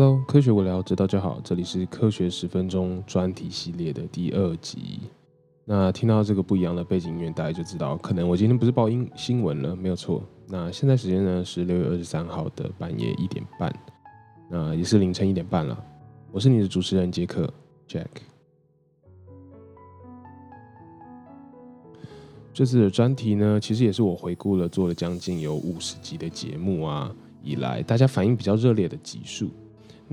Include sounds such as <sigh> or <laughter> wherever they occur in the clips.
Hello，科学无聊，知道就好。这里是科学十分钟专题系列的第二集。那听到这个不一样的背景音乐，大家就知道，可能我今天不是报音新闻了，没有错。那现在时间呢是六月二十三号的半夜一点半，那也是凌晨一点半了。我是你的主持人杰克 Jack。这次的专题呢，其实也是我回顾了做了将近有五十集的节目啊，以来大家反应比较热烈的集数。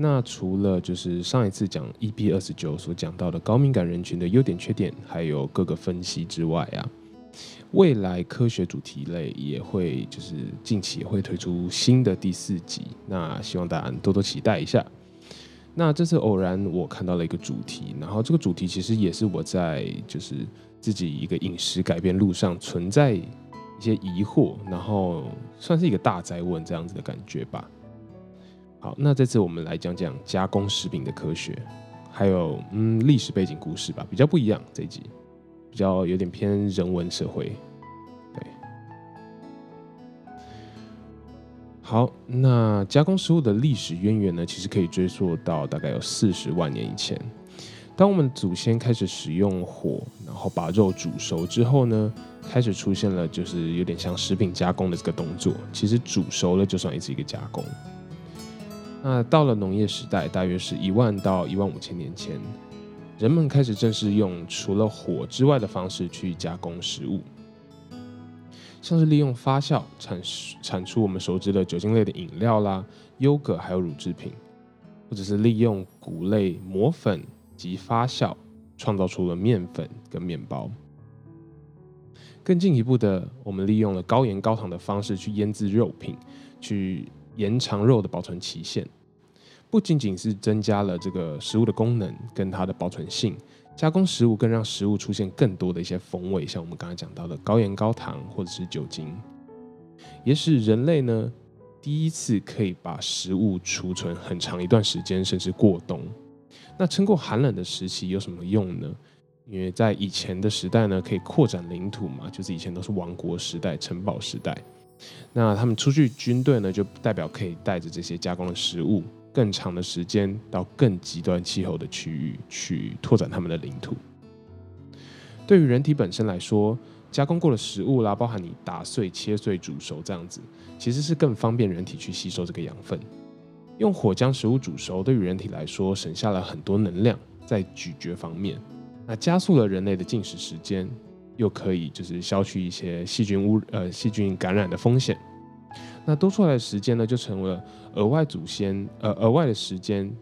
那除了就是上一次讲 EP 二十九所讲到的高敏感人群的优点、缺点，还有各个分析之外啊，未来科学主题类也会就是近期也会推出新的第四集，那希望大家多多期待一下。那这次偶然我看到了一个主题，然后这个主题其实也是我在就是自己一个饮食改变路上存在一些疑惑，然后算是一个大灾问这样子的感觉吧。好，那这次我们来讲讲加工食品的科学，还有嗯历史背景故事吧，比较不一样这一集，比较有点偏人文社会。对，好，那加工食物的历史渊源呢，其实可以追溯到大概有四十万年以前。当我们祖先开始使用火，然后把肉煮熟之后呢，开始出现了就是有点像食品加工的这个动作。其实煮熟了就算是一个加工。那到了农业时代，大约是一万到一万五千年前，人们开始正式用除了火之外的方式去加工食物，像是利用发酵产产出我们熟知的酒精类的饮料啦、优格还有乳制品，或者是利用谷类磨粉及发酵创造出了面粉跟面包。更进一步的，我们利用了高盐高糖的方式去腌制肉品，去。延长肉的保存期限，不仅仅是增加了这个食物的功能跟它的保存性，加工食物更让食物出现更多的一些风味，像我们刚才讲到的高盐高糖或者是酒精，也使人类呢第一次可以把食物储存很长一段时间，甚至过冬。那撑过寒冷的时期有什么用呢？因为在以前的时代呢，可以扩展领土嘛，就是以前都是王国时代、城堡时代。那他们出去军队呢，就代表可以带着这些加工的食物，更长的时间到更极端气候的区域去拓展他们的领土。对于人体本身来说，加工过的食物啦，包含你打碎、切碎、煮熟这样子，其实是更方便人体去吸收这个养分。用火将食物煮熟，对于人体来说省下了很多能量在咀嚼方面，那加速了人类的进食时间。又可以就是消去一些细菌污呃细菌感染的风险，那多出来的时间呢，就成为了额外祖先呃额外的时间，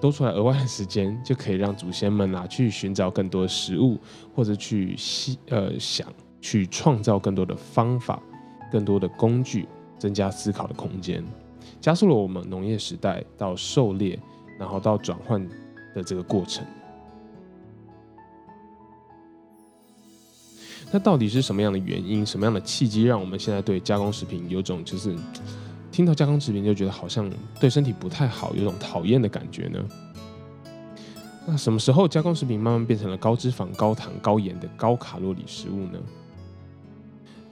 多出来额外的时间就可以让祖先们拿去寻找更多的食物，或者去吸呃想去创造更多的方法，更多的工具，增加思考的空间，加速了我们农业时代到狩猎，然后到转换的这个过程。那到底是什么样的原因，什么样的契机，让我们现在对加工食品有种就是听到加工食品就觉得好像对身体不太好，有种讨厌的感觉呢？那什么时候加工食品慢慢变成了高脂肪、高糖、高盐的高卡路里食物呢？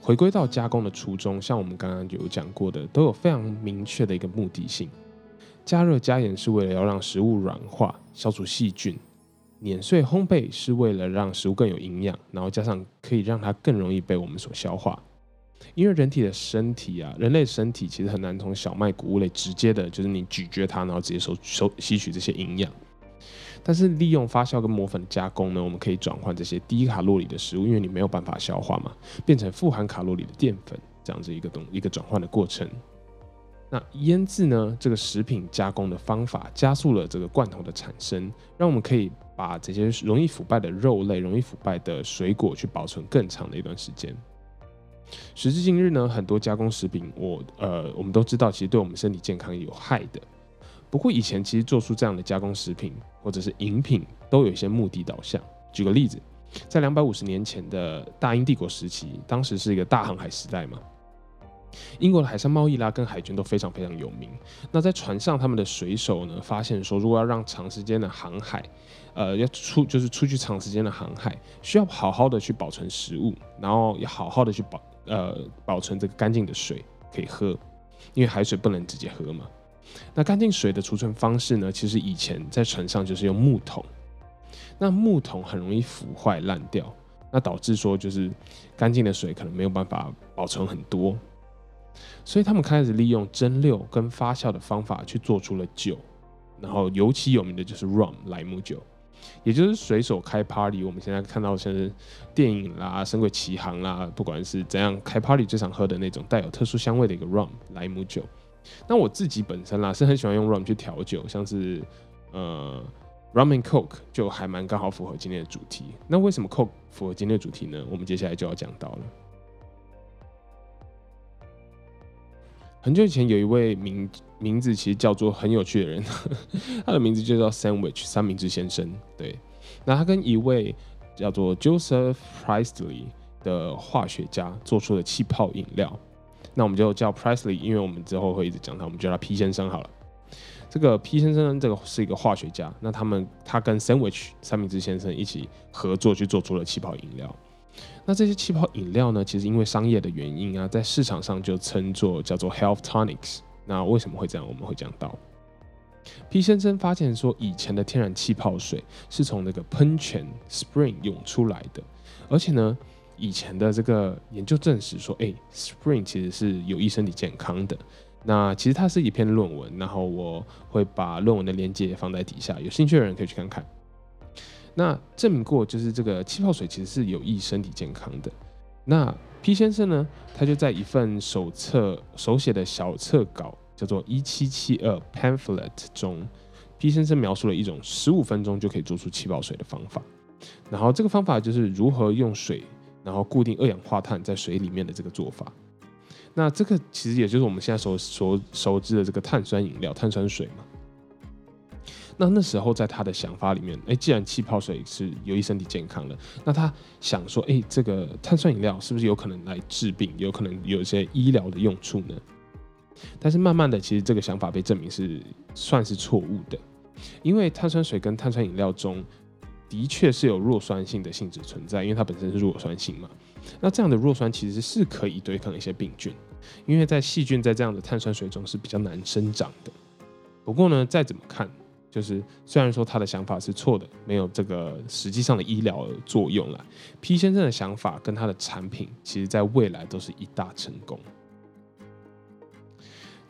回归到加工的初衷，像我们刚刚有讲过的，都有非常明确的一个目的性。加热加盐是为了要让食物软化，消除细菌。碾碎烘焙是为了让食物更有营养，然后加上可以让它更容易被我们所消化。因为人体的身体啊，人类身体其实很难从小麦谷物类直接的，就是你咀嚼它，然后直接收收吸取这些营养。但是利用发酵跟磨粉加工呢，我们可以转换这些低卡路里的食物，因为你没有办法消化嘛，变成富含卡路里的淀粉，这样子一个东一个转换的过程。那腌制呢，这个食品加工的方法加速了这个罐头的产生，让我们可以。把这些容易腐败的肉类、容易腐败的水果去保存更长的一段时间。时至今日呢，很多加工食品，我呃，我们都知道，其实对我们身体健康有害的。不过以前其实做出这样的加工食品或者是饮品，都有一些目的导向。举个例子，在两百五十年前的大英帝国时期，当时是一个大航海时代嘛。英国的海上贸易啦，跟海军都非常非常有名。那在船上，他们的水手呢，发现说，如果要让长时间的航海，呃，要出就是出去长时间的航海，需要好好的去保存食物，然后要好好的去保呃保存这个干净的水可以喝，因为海水不能直接喝嘛。那干净水的储存方式呢？其实以前在船上就是用木桶，那木桶很容易腐坏烂掉，那导致说就是干净的水可能没有办法保存很多，所以他们开始利用蒸馏跟发酵的方法去做出了酒，然后尤其有名的就是 rum 莱姆酒。也就是随手开 party，我们现在看到像是电影啦、神鬼奇航啦，不管是怎样开 party 最常喝的那种带有特殊香味的一个 rum 莱姆酒。那我自己本身啦是很喜欢用 rum 去调酒，像是呃 rum and coke 就还蛮刚好符合今天的主题。那为什么 coke 符合今天的主题呢？我们接下来就要讲到了。很久以前有一位名名字其实叫做很有趣的人，他的名字就叫 Sandwich 三明治先生。对，那他跟一位叫做 Joseph Priestley 的化学家做出了气泡饮料。那我们就叫 Priestley，因为我们之后会一直讲他，我们叫他 P 先生好了。这个 P 先生这个是一个化学家，那他们他跟 Sandwich 三明治先生一起合作去做出了气泡饮料。那这些气泡饮料呢？其实因为商业的原因啊，在市场上就称作叫做 health tonics。那为什么会这样？我们会讲到。P 先生发现说，以前的天然气泡水是从那个喷泉 spring 涌出来的，而且呢，以前的这个研究证实说，哎，spring 其实是有益身体健康的。那其实它是一篇论文，然后我会把论文的链接放在底下，有兴趣的人可以去看看。那证明过，就是这个气泡水其实是有益身体健康的。那 P 先生呢，他就在一份手册手写的小册稿，叫做一七七二 pamphlet 中，P 先生描述了一种十五分钟就可以做出气泡水的方法。然后这个方法就是如何用水，然后固定二氧化碳在水里面的这个做法。那这个其实也就是我们现在所所熟知的这个碳酸饮料、碳酸水嘛。那那时候在他的想法里面，哎，既然气泡水是有益身体健康的，那他想说，哎，这个碳酸饮料是不是有可能来治病，有可能有一些医疗的用处呢？但是慢慢的，其实这个想法被证明是算是错误的，因为碳酸水跟碳酸饮料中的确是有弱酸性的性质存在，因为它本身是弱酸性嘛。那这样的弱酸其实是可以对抗一些病菌，因为在细菌在这样的碳酸水中是比较难生长的。不过呢，再怎么看。就是虽然说他的想法是错的，没有这个实际上的医疗作用了。P 先生的想法跟他的产品，其实在未来都是一大成功。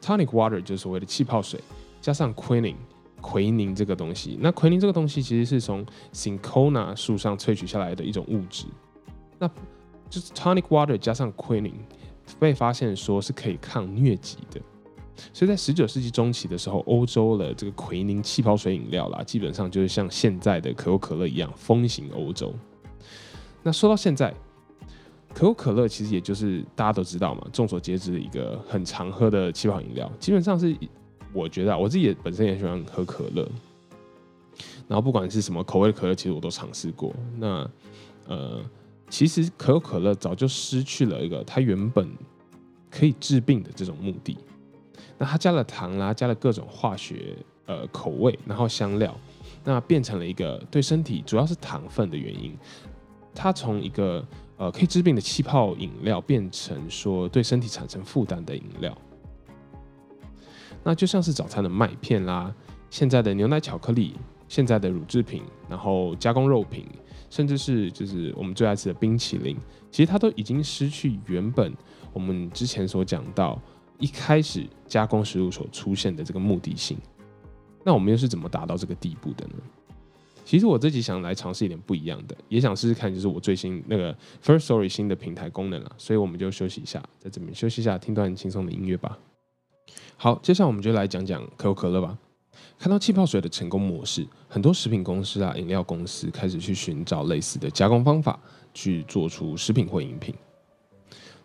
Tonic water 就是所谓的气泡水，加上 quinine 奎宁这个东西。那奎宁这个东西其实是从 cinchona 树上萃取下来的一种物质。那就是 tonic water 加上 quinine 被发现说是可以抗疟疾的。所以在十九世纪中期的时候，欧洲的这个奎宁气泡水饮料啦，基本上就是像现在的可口可乐一样风行欧洲。那说到现在，可口可乐其实也就是大家都知道嘛，众所皆知的一个很常喝的气泡饮料。基本上是我觉得我自己也本身也喜欢喝可乐，然后不管是什么口味的可乐，其实我都尝试过。那呃，其实可口可乐早就失去了一个它原本可以治病的这种目的。那它加了糖啦，加了各种化学呃口味，然后香料，那变成了一个对身体主要是糖分的原因。它从一个呃可以治病的气泡饮料，变成说对身体产生负担的饮料。那就像是早餐的麦片啦，现在的牛奶巧克力，现在的乳制品，然后加工肉品，甚至是就是我们最爱吃的冰淇淋，其实它都已经失去原本我们之前所讲到。一开始加工食物所出现的这个目的性，那我们又是怎么达到这个地步的呢？其实我自己想来尝试一点不一样的，也想试试看，就是我最新那个 First Story 新的平台功能了。所以我们就休息一下，在这边休息一下，听段轻松的音乐吧。好，接下来我们就来讲讲可口可乐吧。看到气泡水的成功模式，很多食品公司啊、饮料公司开始去寻找类似的加工方法，去做出食品或饮品。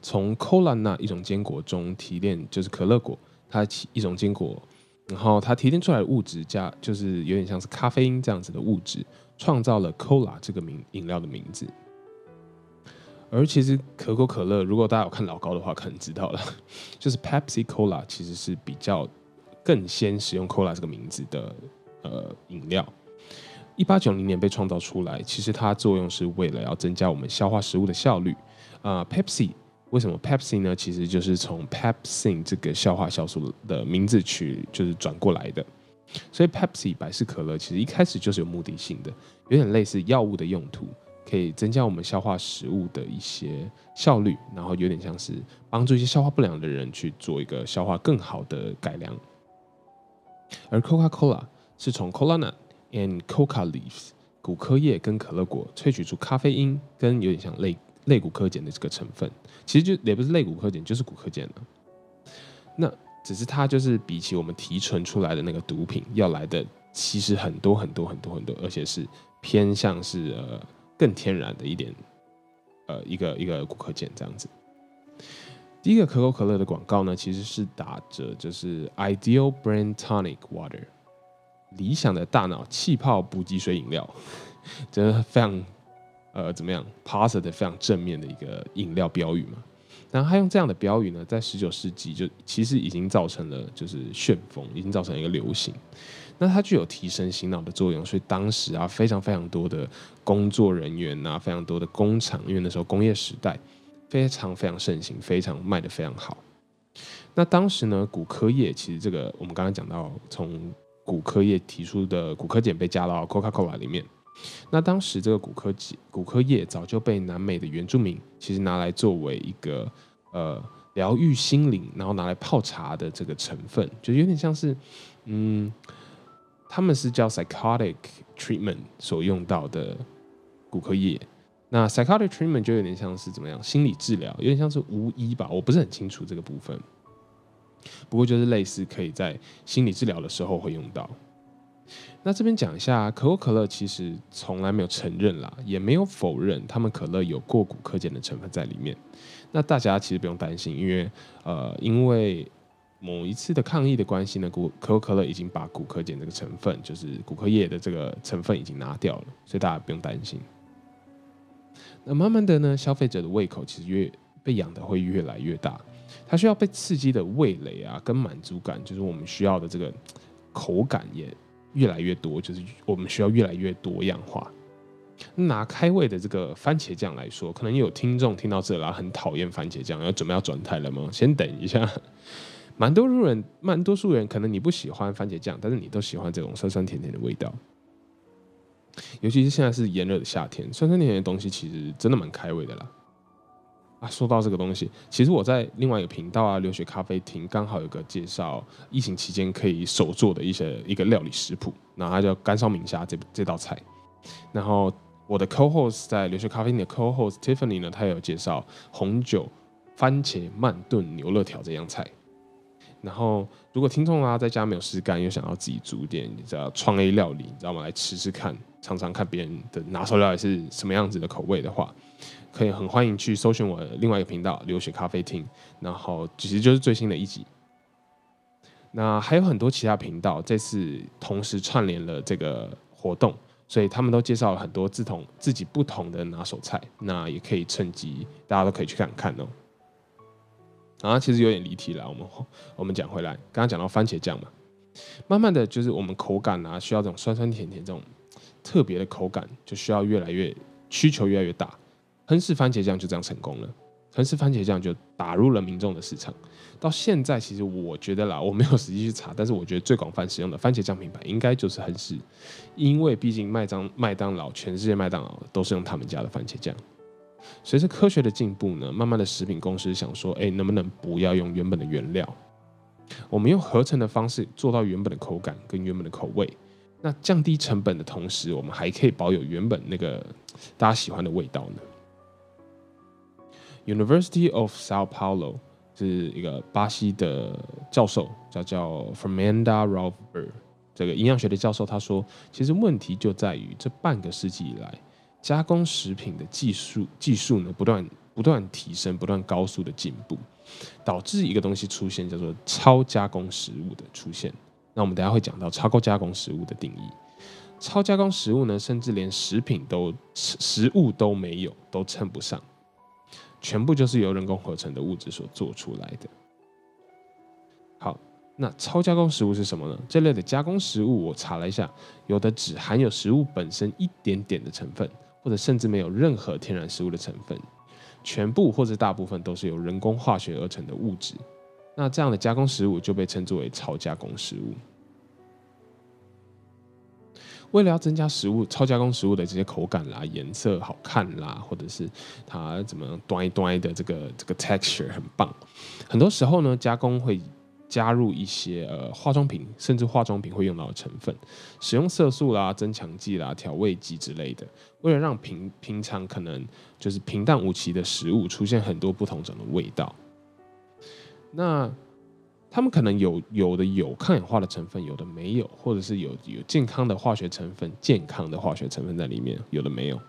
从 cola 那一种坚果中提炼，就是可乐果，它一种坚果，然后它提炼出来的物质加，就是有点像是咖啡因这样子的物质，创造了 cola 这个名饮料的名字。而其实可口可乐，如果大家有看老高的话，可能知道了，就是 Pepsi Cola 其实是比较更先使用 cola 这个名字的呃饮料。一八九零年被创造出来，其实它作用是为了要增加我们消化食物的效率啊，Pepsi。为什么 Pepsi 呢？其实就是从 Pepsi 这个消化酵素的名字取，就是转过来的。所以 Pepsi 百事可乐其实一开始就是有目的性的，有点类似药物的用途，可以增加我们消化食物的一些效率，然后有点像是帮助一些消化不良的人去做一个消化更好的改良。而 Coca-Cola 是从 Cola nut and Coca leaves 骨科叶跟可乐果萃取出咖啡因，跟有点像类。肋骨科碱的这个成分，其实就也不是肋骨科碱，就是骨科碱了。那只是它就是比起我们提纯出来的那个毒品要来的，其实很多很多很多很多，而且是偏向是呃更天然的一点，呃一个一个骨科碱这样子。第一个可口可乐的广告呢，其实是打着就是 Ideal Brain Tonic Water，理想的大脑气泡补给水饮料，真的非常。呃，怎么样？positive 非常正面的一个饮料标语嘛。然后他用这样的标语呢，在十九世纪就其实已经造成了就是旋风，已经造成一个流行。那它具有提升醒脑的作用，所以当时啊，非常非常多的工作人员啊，非常多的工厂，因为那时候工业时代非常非常盛行，非常卖的非常好。那当时呢，骨科业其实这个我们刚刚讲到，从骨科业提出的骨科碱被加到 Coca-Cola 里面。那当时这个骨科骨科液早就被南美的原住民其实拿来作为一个呃疗愈心灵，然后拿来泡茶的这个成分，就有点像是嗯，他们是叫 psychotic treatment 所用到的骨科液。那 psychotic treatment 就有点像是怎么样心理治疗，有点像是巫医吧，我不是很清楚这个部分。不过就是类似可以在心理治疗的时候会用到。那这边讲一下，可口可乐其实从来没有承认啦，也没有否认他们可乐有过骨科碱的成分在里面。那大家其实不用担心，因为呃，因为某一次的抗议的关系呢，骨可口可乐已经把骨科碱这个成分，就是骨科液的这个成分已经拿掉了，所以大家不用担心。那慢慢的呢，消费者的胃口其实越被养的会越来越大，它需要被刺激的味蕾啊，跟满足感，就是我们需要的这个口感也。越来越多，就是我们需要越来越多样化。拿开胃的这个番茄酱来说，可能有听众听到这啦，很讨厌番茄酱，要准备要转台了吗？先等一下。<laughs> 蛮多数人，蛮多数人，可能你不喜欢番茄酱，但是你都喜欢这种酸酸甜甜的味道。尤其是现在是炎热的夏天，酸酸甜甜的东西其实真的蛮开胃的啦。说到这个东西，其实我在另外一个频道啊，留学咖啡厅刚好有个介绍疫情期间可以手做的一些一个料理食谱，那它叫干烧明虾这这道菜。然后我的 co-host 在留学咖啡厅的 co-host Tiffany 呢，他有介绍红酒番茄慢炖牛肋条这样菜。然后如果听众啊在家没有事干，又想要自己煮点你知道创 A 料理，你知道吗？来吃吃看，尝尝看别人的拿手料理是什么样子的口味的话。可以很欢迎去搜寻我另外一个频道“留学咖啡厅”，然后其实就是最新的一集。那还有很多其他频道，这次同时串联了这个活动，所以他们都介绍了很多自同自己不同的拿手菜。那也可以趁机，大家都可以去看看哦。啊，其实有点离题了，我们我们讲回来，刚刚讲到番茄酱嘛，慢慢的就是我们口感啊，需要这种酸酸甜甜这种特别的口感，就需要越来越需求越来越大。亨氏番茄酱就这样成功了，亨氏番茄酱就打入了民众的市场。到现在，其实我觉得啦，我没有实际去查，但是我觉得最广泛使用的番茄酱品牌应该就是亨氏，因为毕竟麦当麦当劳全世界麦当劳都是用他们家的番茄酱。随着科学的进步呢，慢慢的食品公司想说，哎，能不能不要用原本的原料，我们用合成的方式做到原本的口感跟原本的口味，那降低成本的同时，我们还可以保有原本那个大家喜欢的味道呢？University of Sao Paulo 是一个巴西的教授，叫叫 Fernanda r a l p h e r 这个营养学的教授，他说，其实问题就在于这半个世纪以来，加工食品的技术技术呢不断不断提升，不断高速的进步，导致一个东西出现叫做超加工食物的出现。那我们等下会讲到超高加工食物的定义。超加工食物呢，甚至连食品都食物都没有，都称不上。全部就是由人工合成的物质所做出来的。好，那超加工食物是什么呢？这类的加工食物，我查了一下，有的只含有食物本身一点点的成分，或者甚至没有任何天然食物的成分。全部或者大部分都是由人工化学而成的物质。那这样的加工食物就被称作为超加工食物。为了要增加食物超加工食物的这些口感啦、颜色好看啦，或者是它怎么端一端的这个这个 texture 很棒，很多时候呢，加工会加入一些呃化妆品，甚至化妆品会用到的成分，使用色素啦、增强剂啦、调味剂之类的，为了让平平常可能就是平淡无奇的食物出现很多不同种的味道。那他们可能有有的有抗氧化的成分，有的没有，或者是有有健康的化学成分，健康的化学成分在里面，有的没有。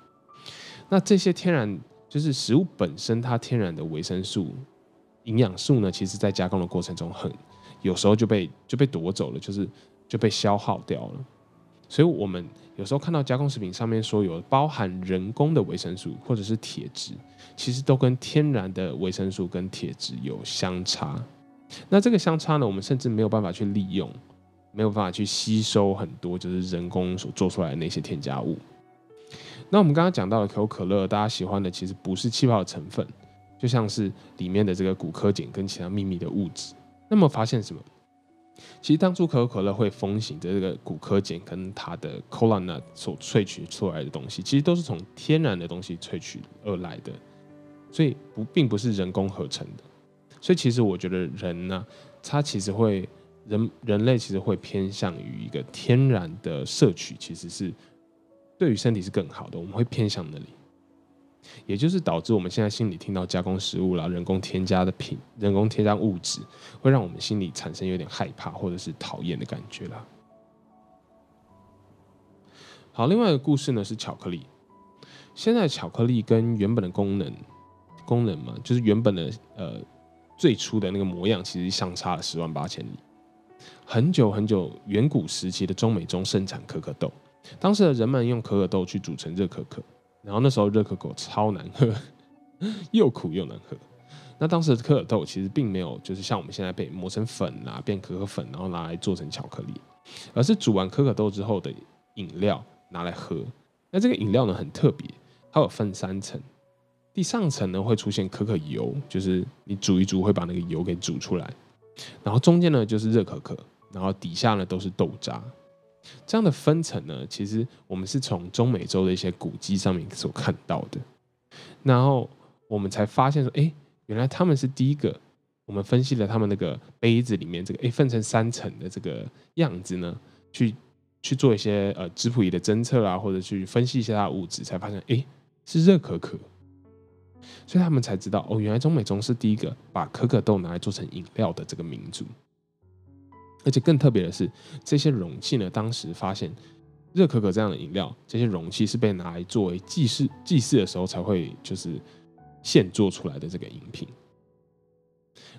那这些天然就是食物本身它天然的维生素、营养素呢，其实在加工的过程中很有时候就被就被夺走了，就是就被消耗掉了。所以我们有时候看到加工食品上面说有包含人工的维生素或者是铁质，其实都跟天然的维生素跟铁质有相差。那这个相差呢，我们甚至没有办法去利用，没有办法去吸收很多就是人工所做出来的那些添加物。那我们刚刚讲到的可口可乐，大家喜欢的其实不是气泡的成分，就像是里面的这个骨科碱跟其他秘密的物质。那么发现什么？其实当初可口可乐会风行的这个骨科碱跟它的 cola nut 所萃取出来的东西，其实都是从天然的东西萃取而来的，所以不并不是人工合成的。所以其实我觉得人呢，他其实会人人类其实会偏向于一个天然的摄取，其实是对于身体是更好的。我们会偏向那里，也就是导致我们现在心里听到加工食物啦、人工添加的品、人工添加物质，会让我们心里产生有点害怕或者是讨厌的感觉啦。好，另外一个故事呢是巧克力。现在巧克力跟原本的功能功能嘛，就是原本的呃。最初的那个模样其实相差了十万八千里。很久很久，远古时期的中美中盛产可可豆，当时的人们用可可豆去煮成热可可，然后那时候热可可超难喝，<laughs> 又苦又难喝。那当时的可可豆其实并没有就是像我们现在被磨成粉啊，变可可粉，然后拿来做成巧克力，而是煮完可可豆之后的饮料拿来喝。那这个饮料呢很特别，它有分三层。第上层呢会出现可可油，就是你煮一煮会把那个油给煮出来，然后中间呢就是热可可，然后底下呢都是豆渣。这样的分层呢，其实我们是从中美洲的一些古迹上面所看到的，然后我们才发现说，哎，原来他们是第一个。我们分析了他们那个杯子里面这个哎分成三层的这个样子呢，去去做一些呃质谱仪的侦测啊，或者去分析一下它的物质，才发现哎是热可可。所以他们才知道哦，原来中美中是第一个把可可豆拿来做成饮料的这个民族。而且更特别的是，这些容器呢，当时发现热可可这样的饮料，这些容器是被拿来作为祭祀祭祀的时候才会就是现做出来的这个饮品。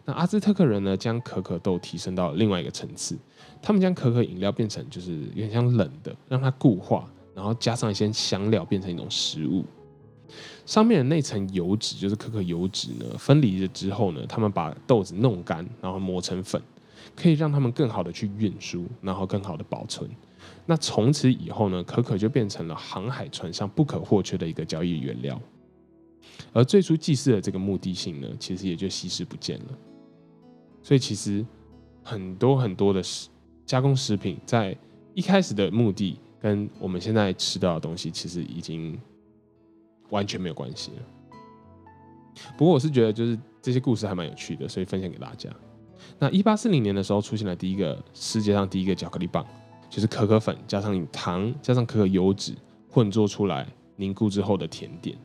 那阿兹特克人呢，将可可豆提升到另外一个层次，他们将可可饮料变成就是有点像冷的，让它固化，然后加上一些香料，变成一种食物。上面的那层油脂就是可可油脂呢，分离了之后呢，他们把豆子弄干，然后磨成粉，可以让他们更好的去运输，然后更好的保存。那从此以后呢，可可就变成了航海船上不可或缺的一个交易原料。而最初祭祀的这个目的性呢，其实也就稀释不见了。所以其实很多很多的食加工食品，在一开始的目的跟我们现在吃到的东西，其实已经。完全没有关系不过我是觉得，就是这些故事还蛮有趣的，所以分享给大家。那一八四零年的时候，出现了第一个世界上第一个巧克力棒，就是可可粉加上糖加上可可油脂混做出来凝固之后的甜点。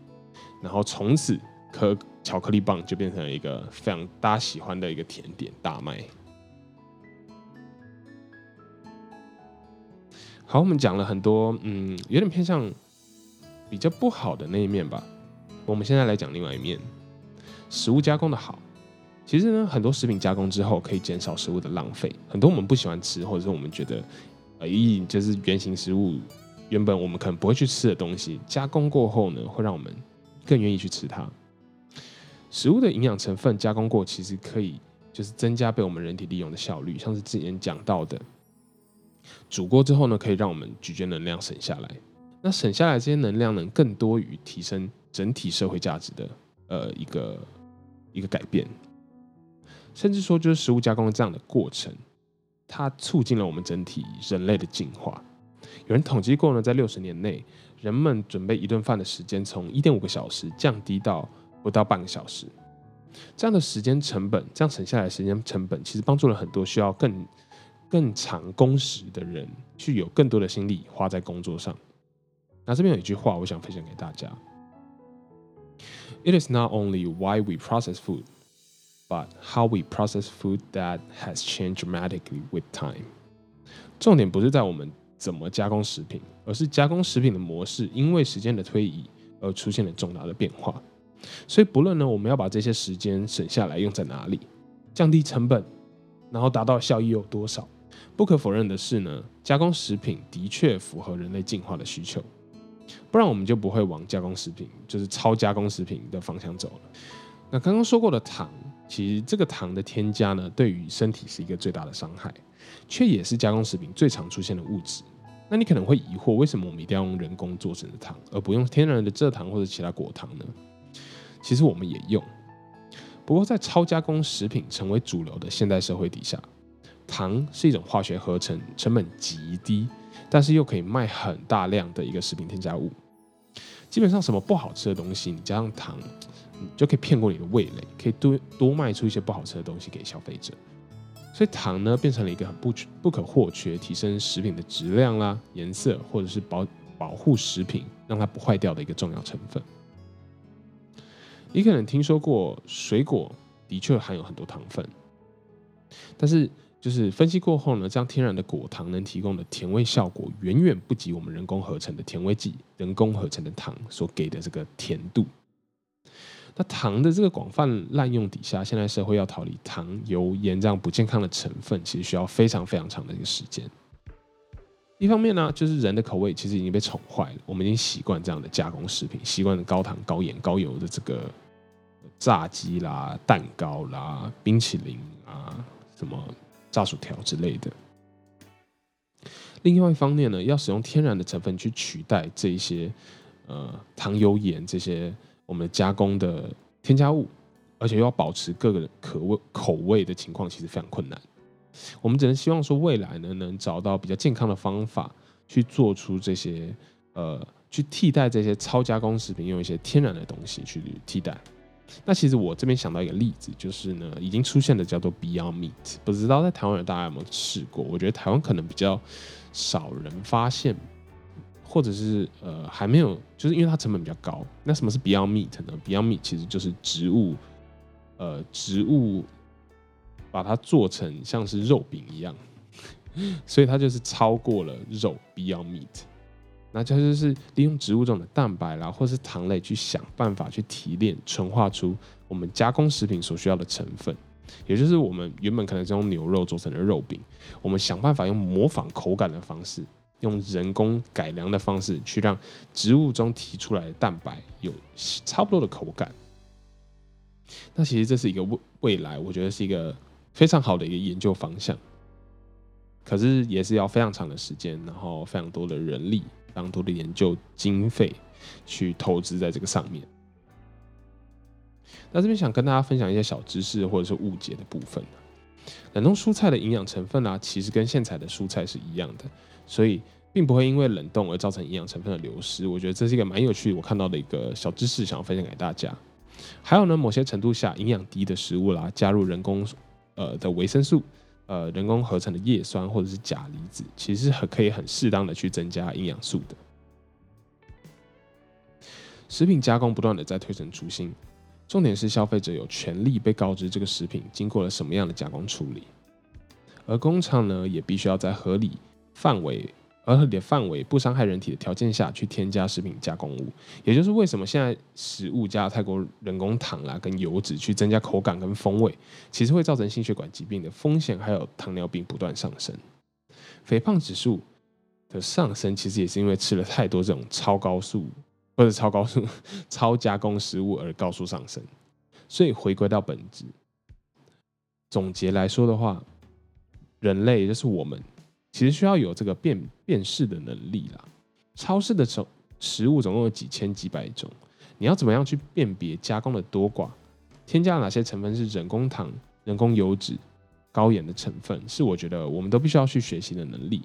然后从此，可巧克力棒就变成了一个非常大家喜欢的一个甜点大卖。好，我们讲了很多，嗯，有点偏向。比较不好的那一面吧，我们现在来讲另外一面，食物加工的好。其实呢，很多食品加工之后可以减少食物的浪费。很多我们不喜欢吃，或者是我们觉得，呃，一就是原型食物，原本我们可能不会去吃的东西，加工过后呢，会让我们更愿意去吃它。食物的营养成分加工过，其实可以就是增加被我们人体利用的效率。像是之前讲到的，煮过之后呢，可以让我们咀嚼能量省下来。那省下来这些能量能更多于提升整体社会价值的，呃一个一个改变，甚至说就是食物加工这样的过程，它促进了我们整体人类的进化。有人统计过呢，在六十年内，人们准备一顿饭的时间从一点五个小时降低到不到半个小时。这样的时间成本，这样省下来时间成本，其实帮助了很多需要更更长工时的人，去有更多的心力花在工作上。那这边有一句话，我想分享给大家：It is not only why we process food, but how we process food that has changed dramatically with time。重点不是在我们怎么加工食品，而是加工食品的模式因为时间的推移而出现了重大的变化。所以，不论呢，我们要把这些时间省下来用在哪里，降低成本，然后达到效益有多少？不可否认的是呢，加工食品的确符合人类进化的需求，不然我们就不会往加工食品，就是超加工食品的方向走了。那刚刚说过的糖，其实这个糖的添加呢，对于身体是一个最大的伤害，却也是加工食品最常出现的物质。那你可能会疑惑，为什么我们一定要用人工做成的糖，而不用天然的蔗糖或者其他果糖呢？其实我们也用，不过在超加工食品成为主流的现代社会底下，糖是一种化学合成成本极低，但是又可以卖很大量的一个食品添加物。基本上什么不好吃的东西，你加上糖，你就可以骗过你的味蕾，可以多多卖出一些不好吃的东西给消费者。所以糖呢，变成了一个很不不可或缺，提升食品的质量啦、颜色，或者是保保护食品让它不坏掉的一个重要成分。你可能听说过水果的确含有很多糖分，但是就是分析过后呢，这样天然的果糖能提供的甜味效果远远不及我们人工合成的甜味剂、人工合成的糖所给的这个甜度。那糖的这个广泛滥用底下，现在社会要逃离糖、油、盐这样不健康的成分，其实需要非常非常长的一个时间。一方面呢，就是人的口味其实已经被宠坏了，我们已经习惯这样的加工食品，习惯了高糖、高盐、高油的这个。炸鸡啦、蛋糕啦、冰淇淋啊、炸薯条之类的。另外一方面呢，要使用天然的成分去取代这些呃糖、油、盐这些我们加工的添加物，而且又要保持各个口味口味的情况，其实非常困难。我们只能希望说，未来呢能找到比较健康的方法，去做出这些呃去替代这些超加工食品，用一些天然的东西去替代。那其实我这边想到一个例子，就是呢，已经出现的叫做 Beyond Meat，不知道在台湾人大家有没有试过？我觉得台湾可能比较少人发现，或者是呃还没有，就是因为它成本比较高。那什么是 Beyond Meat 呢？Beyond Meat 其实就是植物，呃，植物把它做成像是肉饼一样，<laughs> 所以它就是超过了肉 Beyond Meat。那它就是利用植物中的蛋白啦，或是糖类去想办法去提炼、纯化出我们加工食品所需要的成分，也就是我们原本可能是用牛肉做成的肉饼，我们想办法用模仿口感的方式，用人工改良的方式去让植物中提出来的蛋白有差不多的口感。那其实这是一个未未来，我觉得是一个非常好的一个研究方向，可是也是要非常长的时间，然后非常多的人力。非常多的研究经费去投资在这个上面。那这边想跟大家分享一些小知识或者是误解的部分冷冻蔬菜的营养成分啊，其实跟现采的蔬菜是一样的，所以并不会因为冷冻而造成营养成分的流失。我觉得这是一个蛮有趣我看到的一个小知识，想要分享给大家。还有呢，某些程度下营养低的食物啦，加入人工呃的维生素。呃，人工合成的叶酸或者是钾离子，其实很可以很适当的去增加营养素的。食品加工不断的在推陈出新，重点是消费者有权利被告知这个食品经过了什么样的加工处理，而工厂呢也必须要在合理范围。而合理的范围不伤害人体的条件下去添加食品加工物，也就是为什么现在食物加太多人工糖啦跟油脂去增加口感跟风味，其实会造成心血管疾病的风险，还有糖尿病不断上升。肥胖指数的上升，其实也是因为吃了太多这种超高速或者超高速 <laughs> 超加工食物而高速上升。所以回归到本质，总结来说的话，人类就是我们。其实需要有这个辨辨识的能力啦。超市的种食物总共有几千几百种，你要怎么样去辨别加工的多寡？添加哪些成分是人工糖、人工油脂、高盐的成分？是我觉得我们都必须要去学习的能力。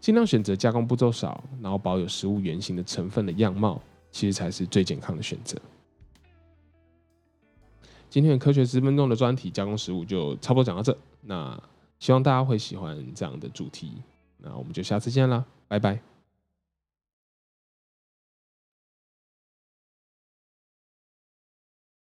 尽量选择加工步骤少，然后保有食物原型的成分的样貌，其实才是最健康的选择。今天的科学十分钟的专题加工食物就差不多讲到这，那希望大家会喜欢这样的主题。那我们就下次见啦，拜拜。